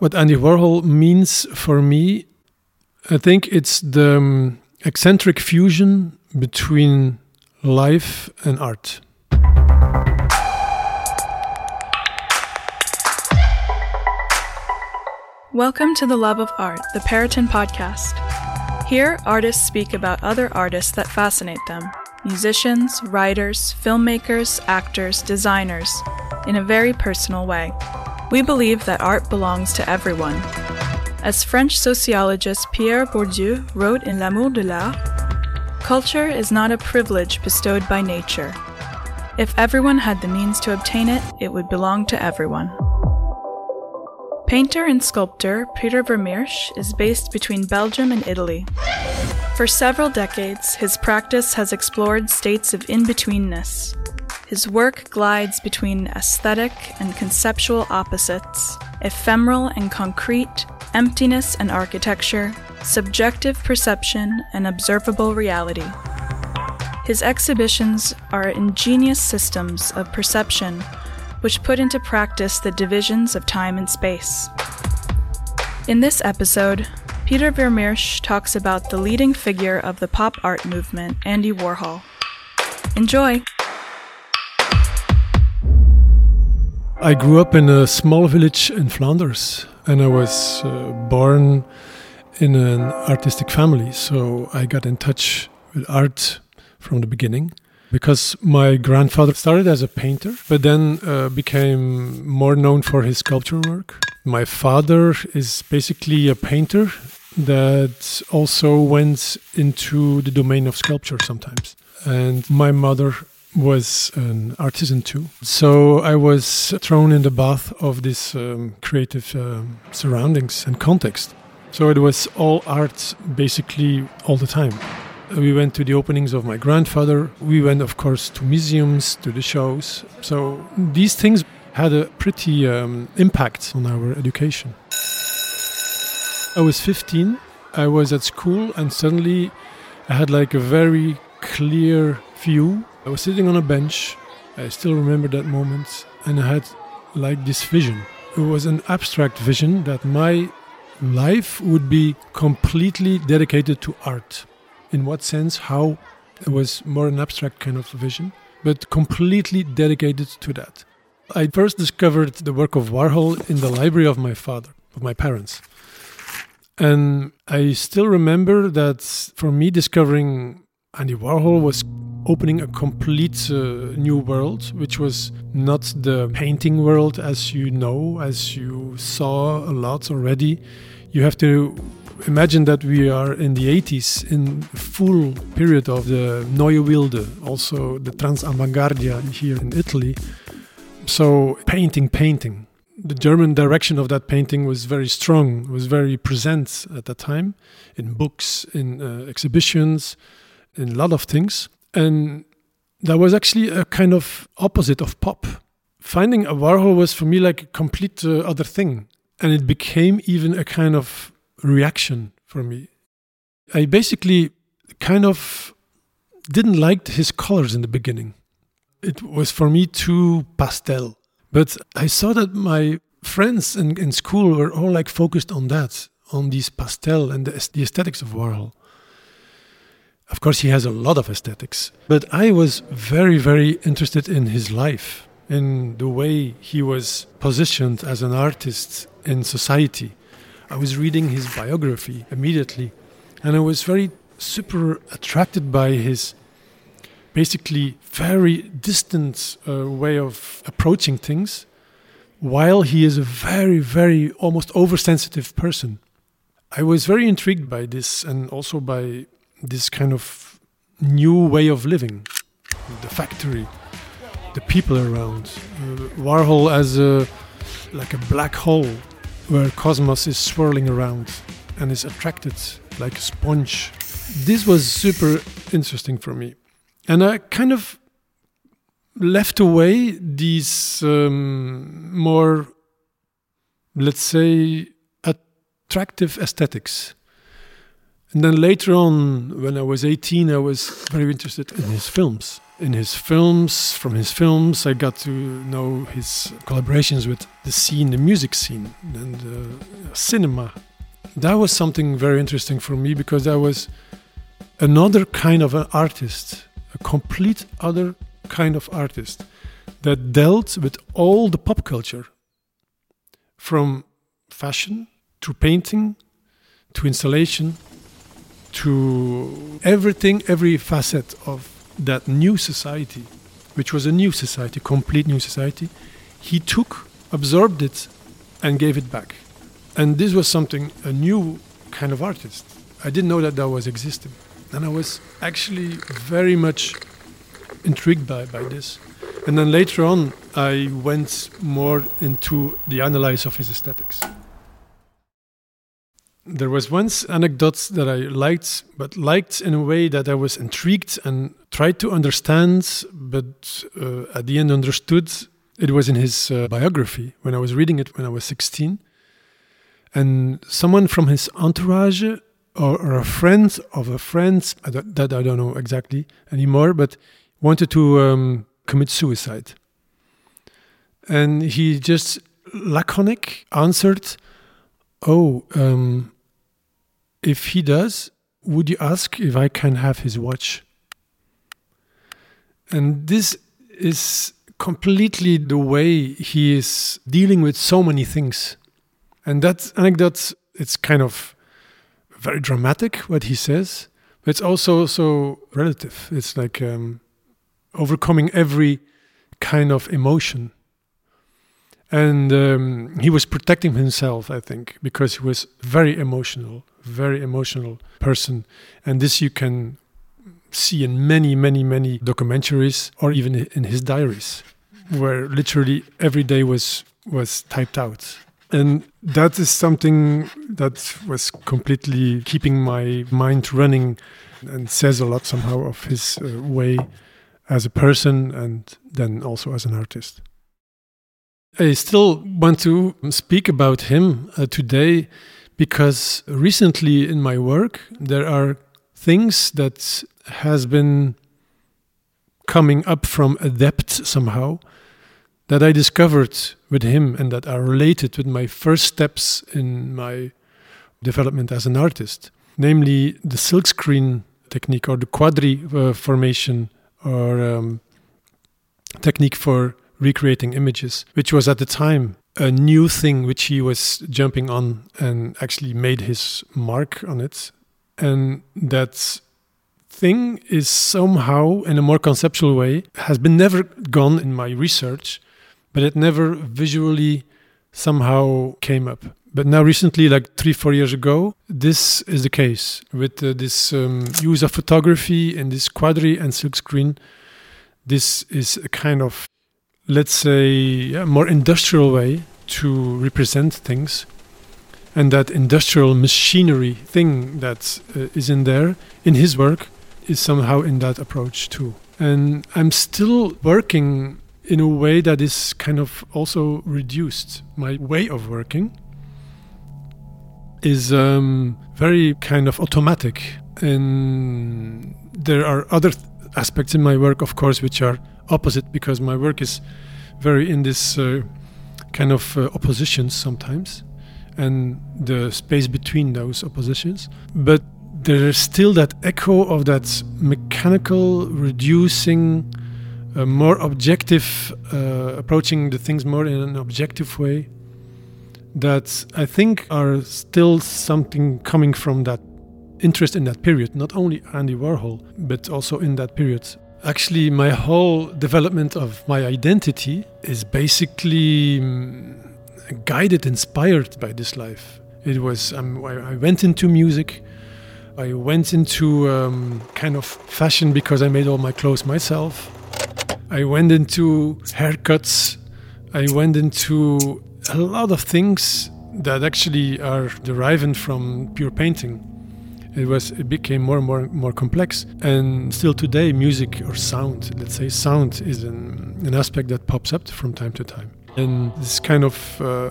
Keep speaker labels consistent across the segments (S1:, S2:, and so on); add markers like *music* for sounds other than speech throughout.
S1: What Andy Warhol means for me, I think it's the um, eccentric fusion between life and art.
S2: Welcome to The Love of Art, the Perrotin podcast. Here, artists speak about other artists that fascinate them musicians, writers, filmmakers, actors, designers in a very personal way. We believe that art belongs to everyone. As French sociologist Pierre Bourdieu wrote in L'amour de l'art, culture is not a privilege bestowed by nature. If everyone had the means to obtain it, it would belong to everyone. Painter and sculptor Pieter Vermeersch is based between Belgium and Italy. For several decades, his practice has explored states of in betweenness, his work glides between aesthetic and conceptual opposites, ephemeral and concrete, emptiness and architecture, subjective perception and observable reality. His exhibitions are ingenious systems of perception which put into practice the divisions of time and space. In this episode, Pieter Vermeersch talks about the leading figure of the pop art movement, Andy Warhol. Enjoy!
S1: I grew up in a small village in Flanders, and I was uh, born in an artistic family. So I got in touch with art from the beginning because my grandfather started as a painter, but then uh, became more known for his sculpture work. My father is basically a painter that also went into the domain of sculpture sometimes. And my mother was an artisan too. So I was thrown in the bath of this um, creative um, surroundings and context. So it was all art basically all the time. We went to the openings of my grandfather. We went, of course, to museums, to the shows. So these things had a pretty um, impact on our education. I was 15. I was at school, and suddenly I had like a very clear view I was sitting on a bench. I still remember that moment, and I had like this vision. It was an abstract vision that my life would be completely dedicated to art. In what sense? How? It was more an abstract kind of vision, but completely dedicated to that. I first discovered the work of Warhol in the library of my father, of my parents. And I still remember that for me, discovering Andy Warhol was opening a complete uh, new world, which was not the painting world as you know, as you saw a lot already. You have to imagine that we are in the 80s, in full period of the Neue Wilde, also the Transavanguardia here in Italy. So painting, painting. The German direction of that painting was very strong, was very present at that time in books, in uh, exhibitions, in a lot of things. And that was actually a kind of opposite of pop. Finding a Warhol was for me like a complete uh, other thing. And it became even a kind of reaction for me. I basically kind of didn't like his colors in the beginning. It was for me too pastel. But I saw that my friends in, in school were all like focused on that, on these pastel and the, the aesthetics of Warhol. Of course, he has a lot of aesthetics, but I was very, very interested in his life, in the way he was positioned as an artist in society. I was reading his biography immediately, and I was very super attracted by his basically very distant uh, way of approaching things, while he is a very, very almost oversensitive person. I was very intrigued by this and also by this kind of new way of living. The factory the people around. Uh, warhol as a like a black hole where cosmos is swirling around and is attracted like a sponge. This was super interesting for me. And i kind of left away these um, more let's say attractive aesthetics and then later on, when I was 18, I was very interested in his films. in his films. From his films, I got to know his collaborations with the scene, the music scene, and uh, cinema. That was something very interesting for me because that was another kind of an artist, a complete other kind of artist that dealt with all the pop culture from fashion to painting to installation to everything, every facet of that new society, which was a new society, complete new society, he took, absorbed it, and gave it back. And this was something, a new kind of artist. I didn't know that that was existing. And I was actually very much intrigued by, by this. And then later on, I went more into the analysis of his aesthetics. There was once anecdote that I liked, but liked in a way that I was intrigued and tried to understand, but uh, at the end understood. It was in his uh, biography when I was reading it when I was 16. And someone from his entourage or, or a friend of a friend, that I don't know exactly anymore, but wanted to um, commit suicide. And he just laconic answered, Oh, um, if he does, would you ask if I can have his watch? And this is completely the way he is dealing with so many things. And that anecdote, it's kind of very dramatic what he says, but it's also so relative. It's like um, overcoming every kind of emotion and um, he was protecting himself i think because he was very emotional very emotional person. And this you can see in many many many documentaries or even in his diaries where literally every day was was typed out. And that is something that was completely keeping my mind running and says a lot somehow of his uh, way as a person and then also as an artist I still want to speak about him uh, today because recently in my work there are things that has been coming up from a depth somehow that I discovered with him and that are related with my first steps in my development as an artist, namely the silkscreen technique or the quadri uh, formation or um, technique for recreating images, which was at the time a new thing which he was jumping on and actually made his mark on it. And that thing is somehow, in a more conceptual way, has been never gone in my research, but it never visually somehow came up. But now, recently, like three, four years ago, this is the case with uh, this um, use of photography and this quadri and silkscreen. This is a kind of let's say, a more industrial way to represent things. And that industrial machinery thing that uh, is in there, in his work, is somehow in that approach too. And I'm still working in a way that is kind of also reduced. My way of working is um, very kind of automatic. And there are other th- aspects in my work, of course, which are opposite because my work is very in this uh, kind of uh, oppositions sometimes and the space between those oppositions. But there is still that echo of that mechanical reducing uh, more objective uh, approaching the things more in an objective way that i think are still something coming from that interest in that period not only andy warhol but also in that period Actually, my whole development of my identity is basically um, guided, inspired by this life. It was, um, I, I, went into music, I went into um, kind of fashion because I made all my clothes myself. I went into haircuts, I went into a lot of things that actually are deriving from pure painting it was it became more and more more complex. And still today music or sound let's say sound is an, an aspect that pops up from time to time. And this kind of uh,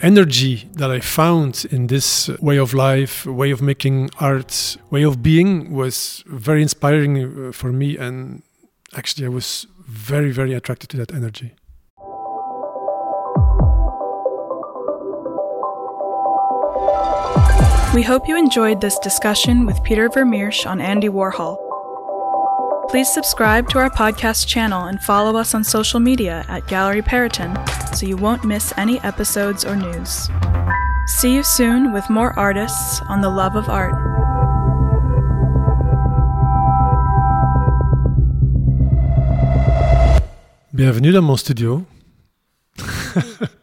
S1: energy that i found in this way of life way of making art way of being was very inspiring uh, for me. And actually, I was very, very attracted to that energy.
S2: We hope you enjoyed this discussion with Pieter Vermeersch on Andy Warhol. Please subscribe to our podcast channel and follow us on social media at Gallery Perrotin so you won't miss any episodes or news. See you soon with more artists on the love of art.
S1: Bienvenue dans mon studio. *laughs*